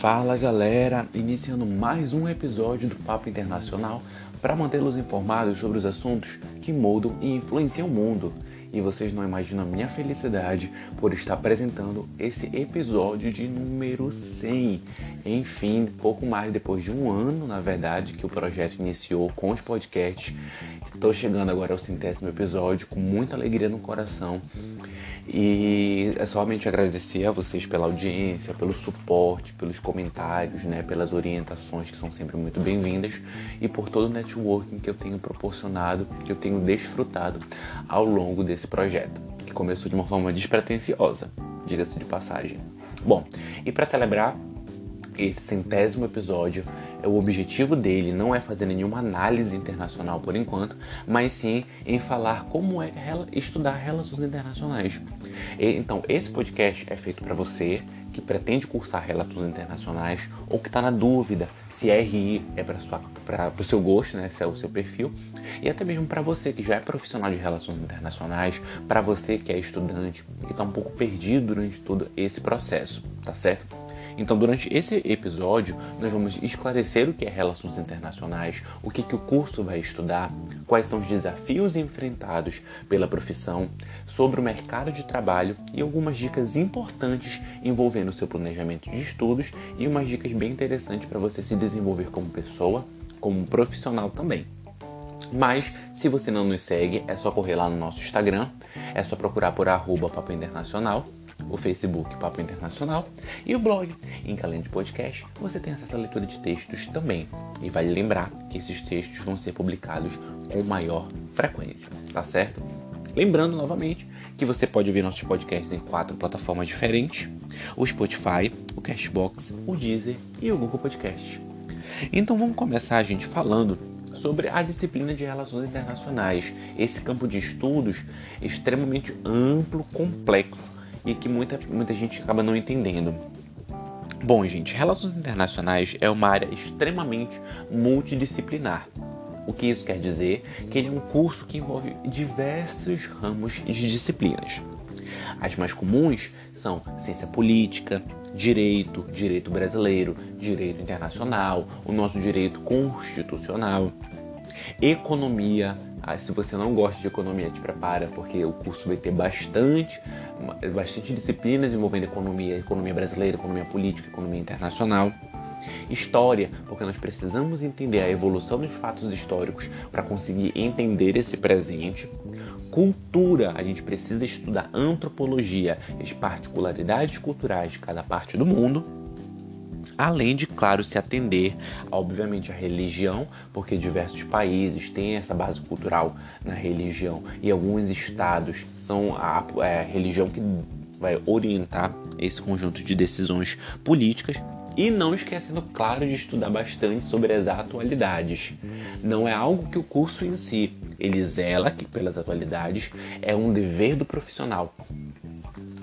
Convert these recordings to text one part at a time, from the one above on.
Fala galera, iniciando mais um episódio do Papo Internacional para mantê-los informados sobre os assuntos que mudam e influenciam o mundo e vocês não imaginam a minha felicidade por estar apresentando esse episódio de número 100. Enfim, pouco mais depois de um ano, na verdade, que o projeto iniciou com os podcasts. Estou chegando agora ao centésimo episódio com muita alegria no coração. E é somente agradecer a vocês pela audiência, pelo suporte, pelos comentários, né, pelas orientações que são sempre muito bem-vindas e por todo o networking que eu tenho proporcionado, que eu tenho desfrutado ao longo desse esse projeto, que começou de uma forma despretensiosa, diga-se de passagem. Bom, e para celebrar esse centésimo episódio, o objetivo dele não é fazer nenhuma análise internacional por enquanto, mas sim em falar como é estudar relações internacionais. Então, esse podcast é feito para você que pretende cursar relações internacionais ou que está na dúvida se RI é para o seu gosto, né, se é o seu perfil, e até mesmo para você que já é profissional de relações internacionais, para você que é estudante e está um pouco perdido durante todo esse processo, tá certo? Então, durante esse episódio, nós vamos esclarecer o que é relações internacionais, o que, que o curso vai estudar, quais são os desafios enfrentados pela profissão, sobre o mercado de trabalho e algumas dicas importantes envolvendo o seu planejamento de estudos e umas dicas bem interessantes para você se desenvolver como pessoa, como profissional também. Mas, se você não nos segue, é só correr lá no nosso Instagram, é só procurar por arroba Papo Internacional o Facebook Papo Internacional e o blog. Em Calendo de Podcast, você tem acesso à leitura de textos também. E vale lembrar que esses textos vão ser publicados com maior frequência, tá certo? Lembrando novamente que você pode ouvir nossos podcasts em quatro plataformas diferentes: o Spotify, o Cashbox, o Deezer e o Google Podcast. Então vamos começar a gente falando sobre a disciplina de relações internacionais, esse campo de estudos extremamente amplo, complexo e que muita, muita gente acaba não entendendo. Bom, gente, relações internacionais é uma área extremamente multidisciplinar. O que isso quer dizer? Que ele é um curso que envolve diversos ramos de disciplinas. As mais comuns são ciência política, direito, direito brasileiro, direito internacional, o nosso direito constitucional, economia, ah, se você não gosta de economia, te prepara, porque o curso vai ter bastante, bastante disciplinas envolvendo economia, economia brasileira, economia política, economia internacional. História, porque nós precisamos entender a evolução dos fatos históricos para conseguir entender esse presente. Cultura, a gente precisa estudar antropologia, as particularidades culturais de cada parte do mundo além de, claro, se atender, obviamente, à religião, porque diversos países têm essa base cultural na religião. E alguns estados são a, é, a religião que vai orientar esse conjunto de decisões políticas. E não esquecendo, claro, de estudar bastante sobre as atualidades. Não é algo que o curso em si ele zela que pelas atualidades, é um dever do profissional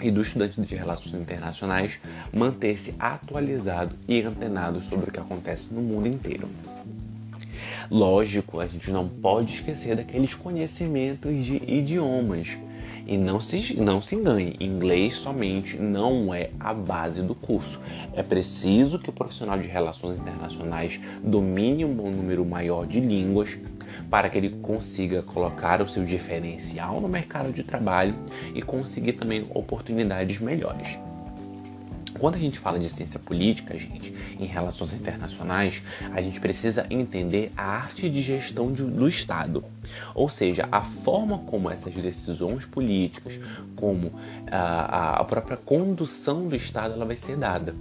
e do estudante de relações internacionais manter-se atualizado e antenado sobre o que acontece no mundo inteiro. Lógico, a gente não pode esquecer daqueles conhecimentos de idiomas. E não se, não se engane, inglês somente não é a base do curso. É preciso que o profissional de relações internacionais domine um bom número maior de línguas para que ele consiga colocar o seu diferencial no mercado de trabalho e conseguir também oportunidades melhores. Quando a gente fala de ciência política, gente, em relações internacionais, a gente precisa entender a arte de gestão de, do Estado, ou seja, a forma como essas decisões políticas, como a, a própria condução do Estado, ela vai ser dada.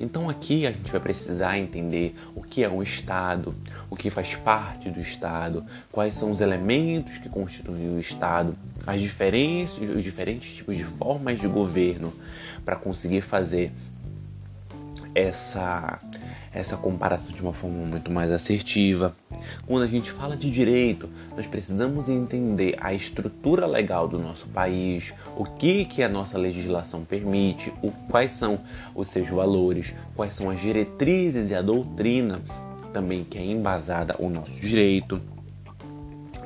Então aqui a gente vai precisar entender o que é um Estado, o que faz parte do Estado, quais são os elementos que constituem o Estado, as diferentes, os diferentes tipos de formas de governo para conseguir fazer essa essa comparação de uma forma muito mais assertiva. Quando a gente fala de direito, nós precisamos entender a estrutura legal do nosso país, o que, que a nossa legislação permite, o, quais são os seus valores, quais são as diretrizes e a doutrina também que é embasada o nosso direito.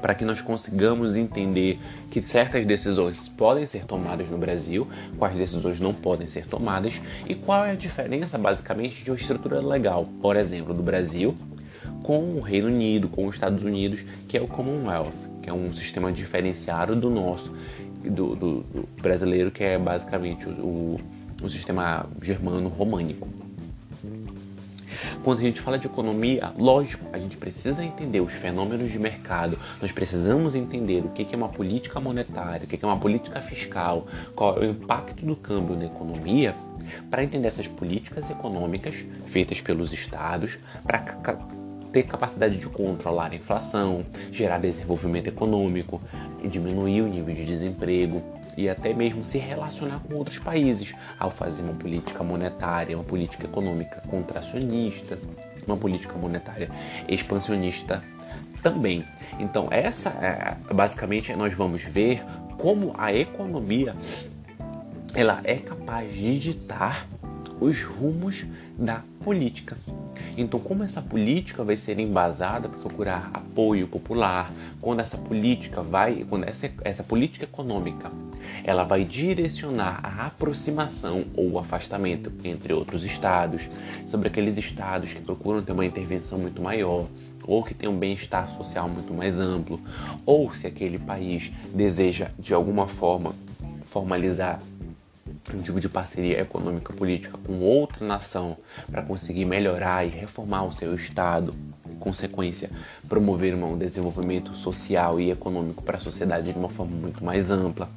Para que nós consigamos entender que certas decisões podem ser tomadas no Brasil, quais decisões não podem ser tomadas e qual é a diferença basicamente de uma estrutura legal, por exemplo, do Brasil com o Reino Unido, com os Estados Unidos, que é o Commonwealth, que é um sistema diferenciado do nosso, do, do, do brasileiro, que é basicamente o, o sistema germano-românico. Quando a gente fala de economia, lógico, a gente precisa entender os fenômenos de mercado, nós precisamos entender o que é uma política monetária, o que é uma política fiscal, qual é o impacto do câmbio na economia, para entender essas políticas econômicas feitas pelos estados, para ter capacidade de controlar a inflação, gerar desenvolvimento econômico, diminuir o nível de desemprego e até mesmo se relacionar com outros países ao fazer uma política monetária, uma política econômica contracionista, uma política monetária expansionista também. Então, essa é, basicamente nós vamos ver como a economia ela é capaz de ditar os rumos da política. Então, como essa política vai ser embasada para procurar apoio popular, quando essa política vai, quando essa, essa política econômica, ela vai direcionar a aproximação ou o afastamento entre outros estados, sobre aqueles estados que procuram ter uma intervenção muito maior, ou que tem um bem-estar social muito mais amplo, ou se aquele país deseja de alguma forma formalizar um tipo de parceria econômica política com outra nação para conseguir melhorar e reformar o seu estado, em consequência, promover um desenvolvimento social e econômico para a sociedade de uma forma muito mais ampla.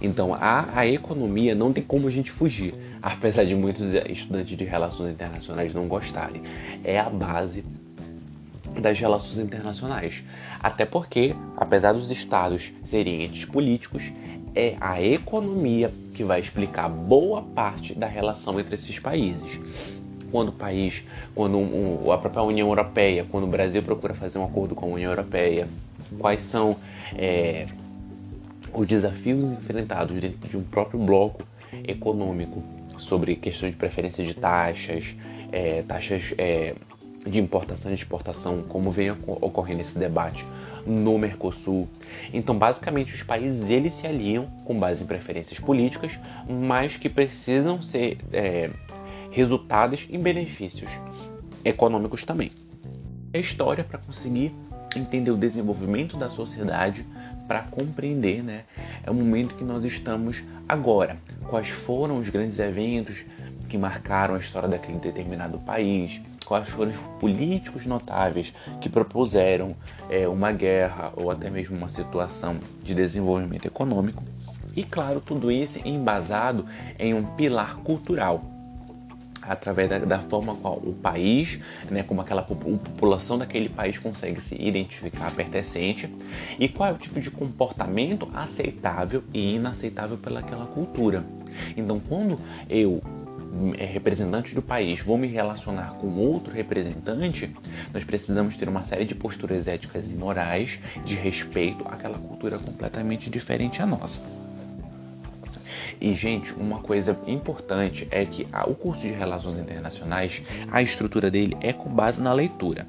Então, a, a economia não tem como a gente fugir, apesar de muitos estudantes de relações internacionais não gostarem. É a base das relações internacionais. Até porque, apesar dos estados serem entes políticos, é a economia que vai explicar boa parte da relação entre esses países. Quando o país, quando um, a própria União Europeia, quando o Brasil procura fazer um acordo com a União Europeia, quais são é, os desafios enfrentados dentro de um próprio bloco econômico sobre questões de preferência de taxas, é, taxas é, de importação e exportação, como vem ocorrendo esse debate no Mercosul. Então, basicamente, os países eles se aliam com base em preferências políticas, mas que precisam ser é, resultados em benefícios econômicos também. A história para conseguir entender o desenvolvimento da sociedade para compreender, né? É o momento que nós estamos agora. Quais foram os grandes eventos que marcaram a história daquele determinado país? Quais foram os políticos notáveis que propuseram é, uma guerra ou até mesmo uma situação de desenvolvimento econômico. E claro, tudo isso embasado em um pilar cultural, através da, da, forma qual o país, né, como aquela população daquele país consegue se identificar pertencente e qual é o tipo de comportamento aceitável e inaceitável pelaquela cultura. Então, quando eu é, representante do país vou me relacionar com outro representante, nós precisamos ter uma série de posturas éticas e morais de respeito àquela cultura completamente diferente à nossa. E, gente, uma coisa importante é que o curso de Relações Internacionais, a estrutura dele é com base na leitura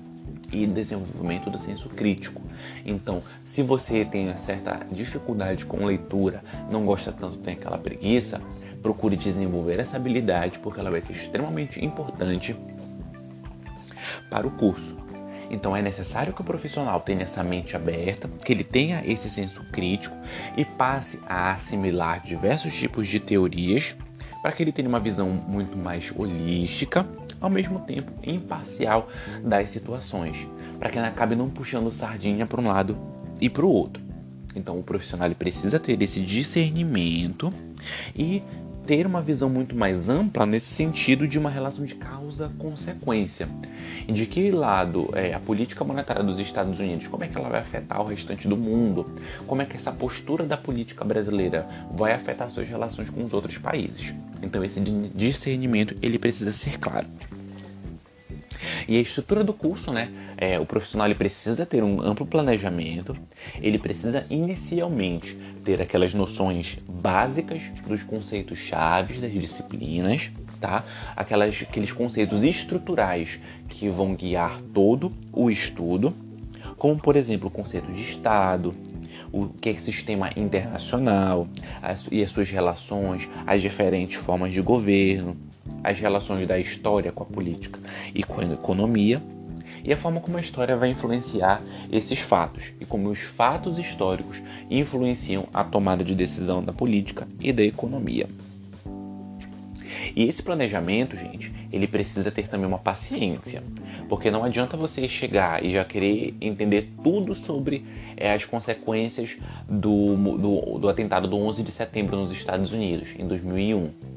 e desenvolvimento do senso crítico. Então, se você tem certa dificuldade com leitura, não gosta tanto, tem aquela preguiça, procure desenvolver essa habilidade porque ela vai ser extremamente importante para o curso. Então é necessário que o profissional tenha essa mente aberta, que ele tenha esse senso crítico e passe a assimilar diversos tipos de teorias para que ele tenha uma visão muito mais holística, ao mesmo tempo imparcial das situações, para que ele acabe não puxando sardinha para um lado e para o outro. Então o profissional precisa ter esse discernimento e ter uma visão muito mais ampla nesse sentido de uma relação de causa-consequência. De que lado é, a política monetária dos Estados Unidos, como é que ela vai afetar o restante do mundo? Como é que essa postura da política brasileira vai afetar suas relações com os outros países? Então esse discernimento ele precisa ser claro. E a estrutura do curso, né? É, o profissional ele precisa ter um amplo planejamento, ele precisa inicialmente ter aquelas noções básicas dos conceitos chaves das disciplinas, tá? Aquelas, aqueles conceitos estruturais que vão guiar todo o estudo. como por exemplo o conceito de Estado, o que é sistema internacional as, e as suas relações, as diferentes formas de governo, as relações da história com a política e com a economia, e a forma como a história vai influenciar esses fatos e como os fatos históricos influenciam a tomada de decisão da política e da economia. E esse planejamento, gente, ele precisa ter também uma paciência, porque não adianta você chegar e já querer entender tudo sobre é, as consequências do, do, do atentado do 11 de setembro nos Estados Unidos, em 2001.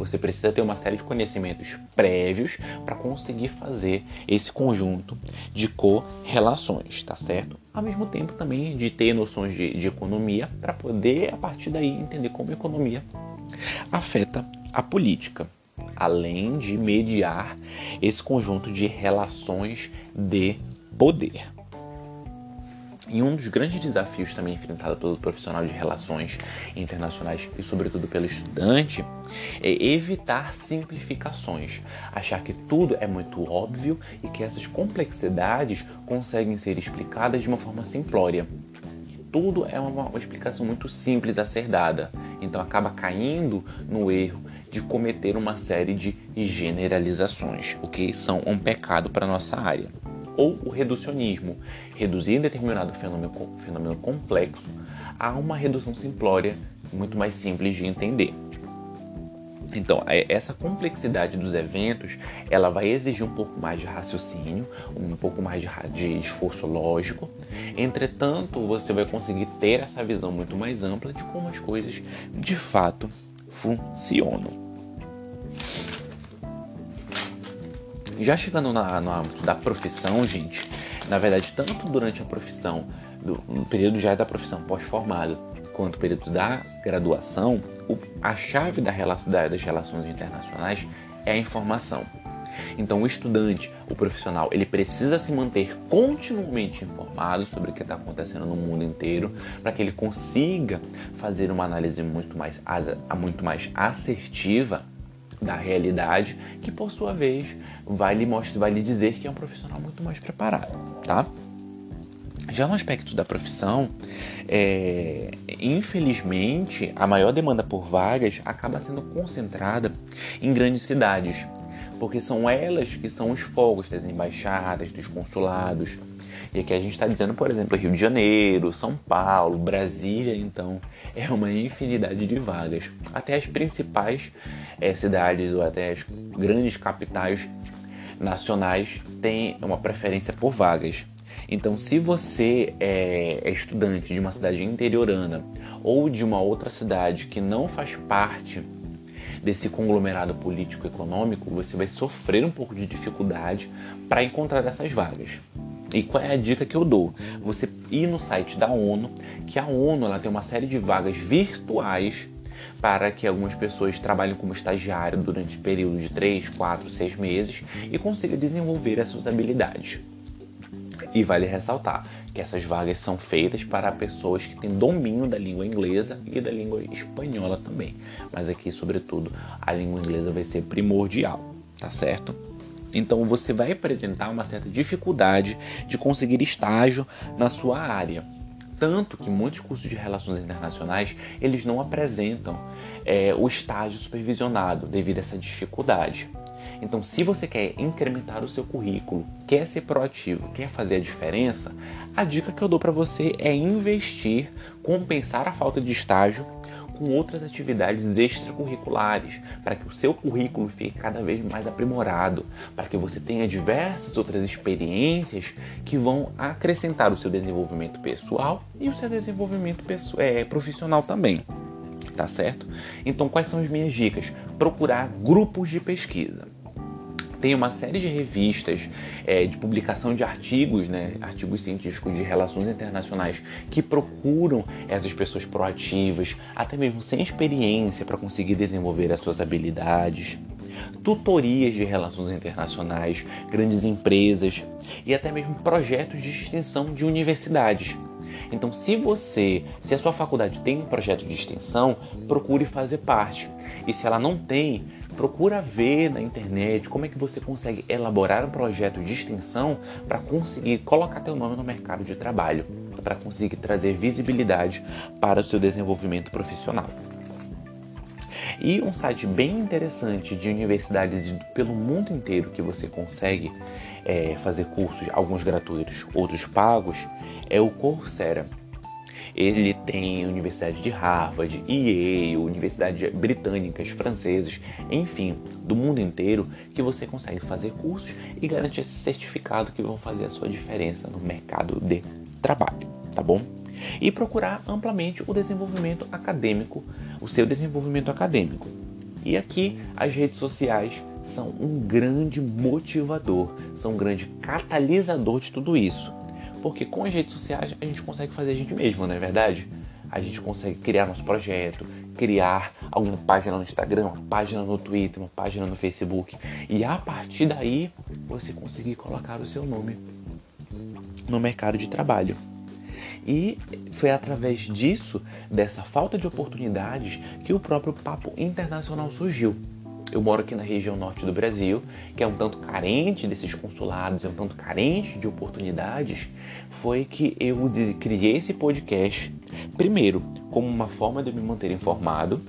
Você precisa ter uma série de conhecimentos prévios para conseguir fazer esse conjunto de correlações, tá certo? Ao mesmo tempo também de ter noções de, de economia para poder, a partir daí, entender como a economia afeta a política, além de mediar esse conjunto de relações de poder. E um dos grandes desafios também enfrentado pelo profissional de relações internacionais e, sobretudo, pelo estudante é evitar simplificações, achar que tudo é muito óbvio e que essas complexidades conseguem ser explicadas de uma forma simplória. Tudo é uma, uma explicação muito simples a ser dada, então acaba caindo no erro de cometer uma série de generalizações, o que são um pecado para nossa área ou o reducionismo, reduzir determinado fenômeno, fenômeno complexo a uma redução simplória muito mais simples de entender. Então, é, essa complexidade dos eventos, ela vai exigir um pouco mais de raciocínio, um pouco mais de, de, esforço lógico. Entretanto, você vai conseguir ter essa visão muito mais ampla de como as coisas de fato funcionam. Já chegando na, no âmbito da profissão, gente, na verdade, tanto durante a profissão, do, no período já da profissão pós-formado, quanto período da graduação, o, a chave da, das relações internacionais é a informação. Então, o estudante, o profissional, ele precisa se manter continuamente informado sobre o que está acontecendo no mundo inteiro para que ele consiga fazer uma análise muito mais, muito mais assertiva da realidade, que por sua vez vai lhe mostrar, vai lhe dizer que é um profissional muito mais preparado, tá? Já no aspecto da profissão, é, infelizmente, a maior demanda por vagas acaba sendo concentrada em grandes cidades, porque são elas que são os fogos das embaixadas, dos consulados, e aqui a gente está dizendo, por exemplo, Rio de Janeiro, São Paulo, Brasília, então é uma infinidade de vagas. Até as principais é, cidades ou até as grandes capitais nacionais têm uma preferência por vagas. Então, se você é, é estudante de uma cidade interiorana ou de uma outra cidade que não faz parte desse conglomerado político-econômico, você vai sofrer um pouco de dificuldade para encontrar essas vagas. E qual é a dica que eu dou? Você ir no site da ONU, que a ONU ela tem uma série de vagas virtuais para que algumas pessoas trabalhem como estagiário durante período de 3, 4, 6 meses e consiga desenvolver as suas habilidades. E vale ressaltar que essas vagas são feitas para pessoas que têm domínio da língua inglesa e da língua espanhola também. Mas aqui, sobretudo, a língua inglesa vai ser primordial, tá certo? Então você vai apresentar uma certa dificuldade de conseguir estágio na sua área. Tanto que muitos cursos de relações internacionais eles não apresentam é, o estágio supervisionado devido a essa dificuldade. Então, se você quer incrementar o seu currículo, quer ser proativo, quer fazer a diferença, a dica que eu dou para você é investir, compensar a falta de estágio com outras atividades extracurriculares, para que o seu currículo fique cada vez mais aprimorado, para que você tenha diversas outras experiências que vão acrescentar o seu desenvolvimento pessoal e o seu desenvolvimento é, profissional também. Tá certo? Então, quais são as minhas dicas? Procurar grupos de pesquisa tem uma série de revistas é, de publicação de artigos, né, artigos científicos de relações internacionais que procuram essas pessoas proativas, até mesmo sem experiência, para conseguir desenvolver as suas habilidades. Tutorias de relações internacionais, grandes empresas e até mesmo projetos de extensão de universidades. Então, se você, se a sua faculdade tem um projeto de extensão, procure fazer parte. E se ela não tem, procura ver na internet como é que você consegue elaborar um projeto de extensão para conseguir colocar teu nome no mercado de trabalho, para conseguir trazer visibilidade para o seu desenvolvimento profissional. E um site bem interessante de universidades pelo mundo inteiro que você consegue é, fazer cursos, alguns gratuitos, outros pagos, é o Coursera. Ele tem universidades de Harvard, Yale, universidades britânicas, francesas, enfim, do mundo inteiro, que você consegue fazer cursos e garantir esse certificado que vão fazer a sua diferença no mercado de trabalho, tá bom? E procurar amplamente o desenvolvimento acadêmico, o seu desenvolvimento acadêmico. E aqui as redes sociais são um grande motivador, são um grande catalisador de tudo isso. Porque com as redes sociais a gente consegue fazer a gente mesmo, não é verdade? A gente consegue criar nosso projeto, criar alguma página no Instagram, uma página no Twitter, uma página no Facebook. E a partir daí você conseguir colocar o seu nome no mercado de trabalho. E foi através disso, dessa falta de oportunidades, que o próprio Papo Internacional surgiu. Eu moro aqui na região norte do Brasil, que é um tanto carente desses consulados, é um tanto carente de oportunidades. Foi que eu criei esse podcast, primeiro, como uma forma de me manter informado,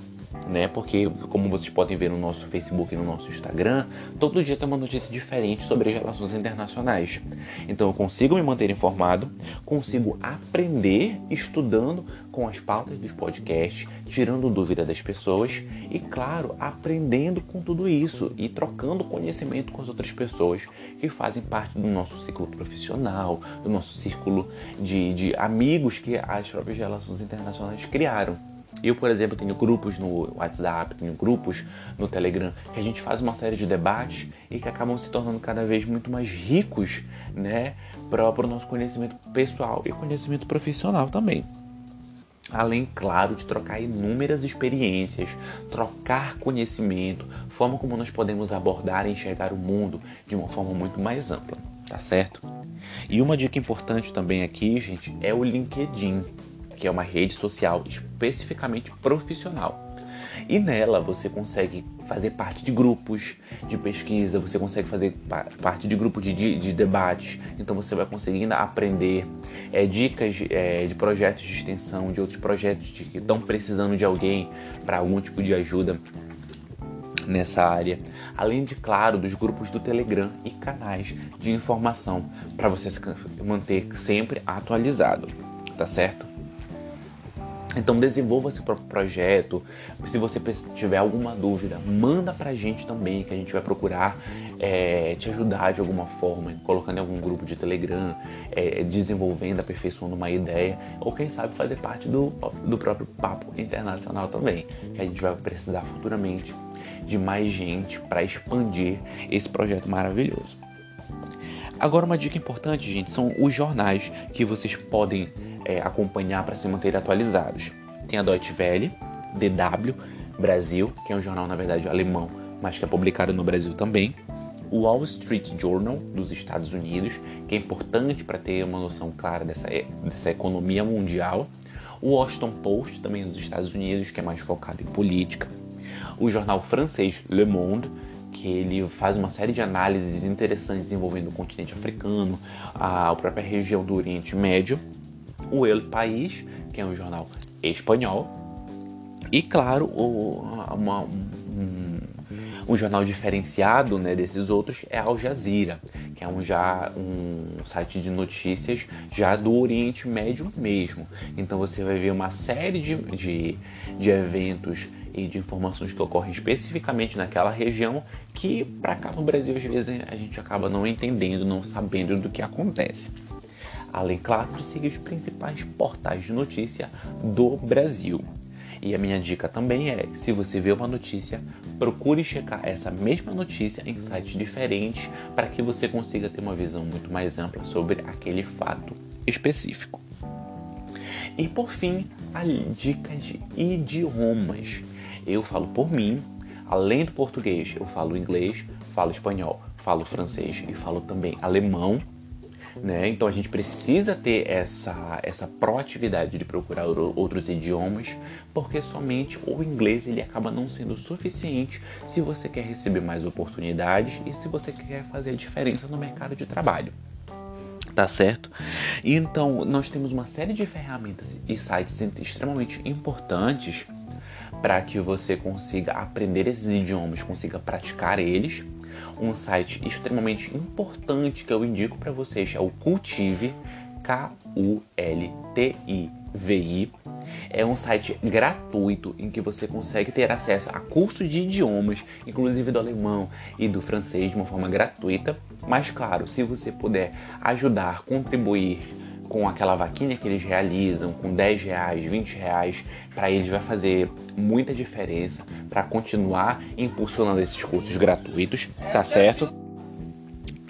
né? Porque, como vocês podem ver no nosso Facebook e no nosso Instagram, todo dia tem uma notícia diferente sobre as relações internacionais. Então, eu consigo me manter informado, consigo aprender estudando com as pautas dos podcasts, tirando dúvida das pessoas e, claro, aprendendo com tudo isso e trocando conhecimento com as outras pessoas que fazem parte do nosso ciclo profissional, do nosso círculo de, de amigos que as próprias relações internacionais criaram. Eu, por exemplo, tenho grupos no WhatsApp, tenho grupos no Telegram, que a gente faz uma série de debates e que acabam se tornando cada vez muito mais ricos, né, para o nosso conhecimento pessoal e conhecimento profissional também. Além, claro, de trocar inúmeras experiências, trocar conhecimento, forma como nós podemos abordar e enxergar o mundo de uma forma muito mais ampla, tá certo? E uma dica importante também aqui, gente, é o LinkedIn que é uma rede social especificamente profissional. E nela você consegue fazer parte de grupos de pesquisa, você consegue fazer parte de grupos de, de, de debates, então você vai conseguindo aprender é, dicas é, de projetos de extensão, de outros projetos de, que estão precisando de alguém para algum tipo de ajuda nessa área, além de claro dos grupos do Telegram e canais de informação para você se manter sempre atualizado, tá certo? Então desenvolva seu próprio projeto. Se você tiver alguma dúvida, manda pra gente também, que a gente vai procurar é, te ajudar de alguma forma, colocando em algum grupo de Telegram, é, desenvolvendo, aperfeiçoando uma ideia, ou quem sabe fazer parte do, do próprio papo internacional também, que a gente vai precisar futuramente de mais gente para expandir esse projeto maravilhoso. Agora uma dica importante, gente, são os jornais que vocês podem é, acompanhar para se manter atualizados. Tem a Deutsche Welle, DW, Brasil, que é um jornal, na verdade, alemão, mas que é publicado no Brasil também. O Wall Street Journal, dos Estados Unidos, que é importante para ter uma noção clara dessa, dessa economia mundial. O Washington Post, também dos Estados Unidos, que é mais focado em política. O jornal francês Le Monde, que ele faz uma série de análises interessantes envolvendo o continente africano, a própria região do Oriente Médio o El País, que é um jornal espanhol, e claro, o, uma, um, um, jornal diferenciado né, desses outros é Al Jazeera, que é um, já, um site de notícias já do Oriente Médio mesmo. Então você vai ver uma série de, de, de eventos e de informações que ocorrem especificamente naquela região que para cá no Brasil às vezes a gente acaba não entendendo, não sabendo do que acontece além, claro, de seguir os principais portais de notícia do Brasil. E a minha dica também é, se você vê uma notícia, procure checar essa mesma notícia em sites diferentes para que você consiga ter uma visão muito mais ampla sobre aquele fato específico. E por fim, a dica de idiomas. Eu falo por mim, além do português, eu falo inglês, falo espanhol, falo francês e falo também alemão Né? Então a gente precisa ter essa, essa proatividade de procurar outros idiomas, porque somente o inglês ele acaba não sendo suficiente se você quer receber mais oportunidades e se você quer fazer a diferença no mercado de trabalho. Tá certo? Então, nós temos uma série de ferramentas e sites extremamente importantes para que você consiga aprender esses idiomas, consiga praticar eles um site extremamente importante que eu indico para vocês é o Cultive, K-U-L-T-I-V-I. É um site gratuito em que você consegue ter acesso a cursos de idiomas, inclusive do alemão e do francês, de uma forma gratuita. Mas, claro, se você puder ajudar, contribuir com aquela vaquinha que eles realizam, com 10 reais, 20 reais, para eles vai fazer muita diferença para continuar impulsionando esses cursos gratuitos, tá certo?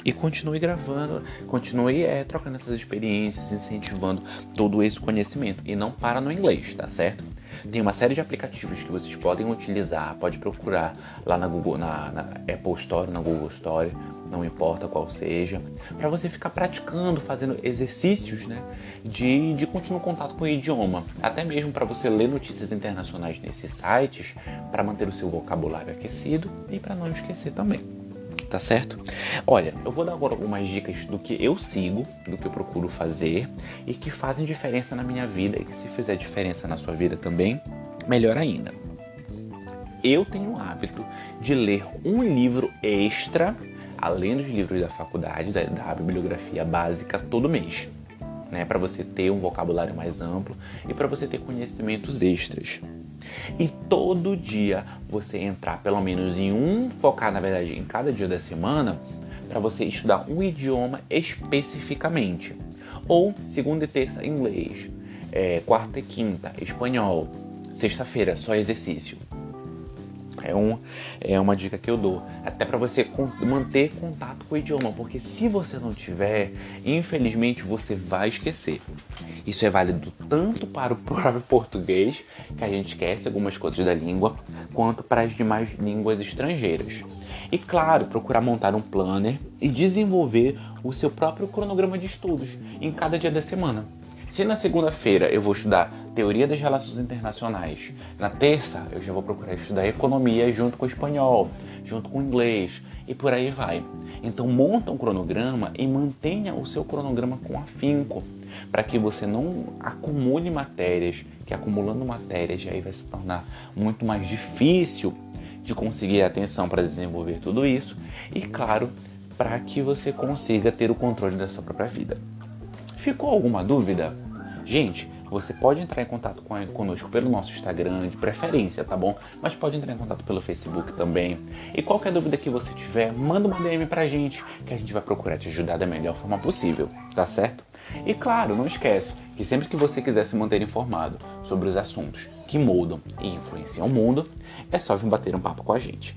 E continue gravando, continue é, trocando essas experiências, incentivando todo esse conhecimento. E não para no inglês, tá certo? Tem uma série de aplicativos que vocês podem utilizar, pode procurar lá na Google, na, na Apple Store, na Google Store, não importa qual seja, para você ficar praticando, fazendo exercícios né, de, de continuar contato com o idioma, até mesmo para você ler notícias internacionais nesses sites, para manter o seu vocabulário aquecido e para não esquecer também. Tá certo? Olha, eu vou dar agora algumas dicas do que eu sigo, do que eu procuro fazer e que fazem diferença na minha vida e que se fizer diferença na sua vida também, melhor ainda. Eu tenho o hábito de ler um livro extra além dos livros da faculdade, da, da bibliografia básica, todo mês. Né, para você ter um vocabulário mais amplo e para você ter conhecimentos extras. E todo dia você entrar pelo menos em um, focar na verdade em cada dia da semana, para você estudar um idioma especificamente. Ou segunda e terça inglês, é, quarta e quinta espanhol, sexta-feira só exercício. É, um, é uma dica que eu dou. Até para você manter contato com o idioma, porque se você não tiver, infelizmente você vai esquecer. Isso é válido tanto para o próprio português, que a gente esquece algumas coisas da língua, quanto para as demais línguas estrangeiras. E claro, procurar montar um planner e desenvolver o seu próprio cronograma de estudos em cada dia da semana. Se na segunda-feira eu vou estudar teoria das relações internacionais, na terça eu já vou procurar estudar economia junto com o espanhol, junto com o inglês e por aí vai. Então monta um cronograma e mantenha o seu cronograma com afinco, para que você não acumule matérias, que acumulando matérias aí vai se tornar muito mais difícil de conseguir atenção para desenvolver tudo isso e claro, para que você consiga ter o controle da sua própria vida. Ficou alguma dúvida? Gente, você pode entrar em contato com, conosco pelo nosso Instagram, de preferência, tá bom? Mas pode entrar em contato pelo Facebook também. E qualquer dúvida que você tiver, manda uma DM pra gente, que a gente vai procurar te ajudar da melhor forma possível, tá certo? E claro, não esquece que sempre que você quiser se manter informado sobre os assuntos que moldam e influenciam o mundo, é só vir bater um papo com a gente.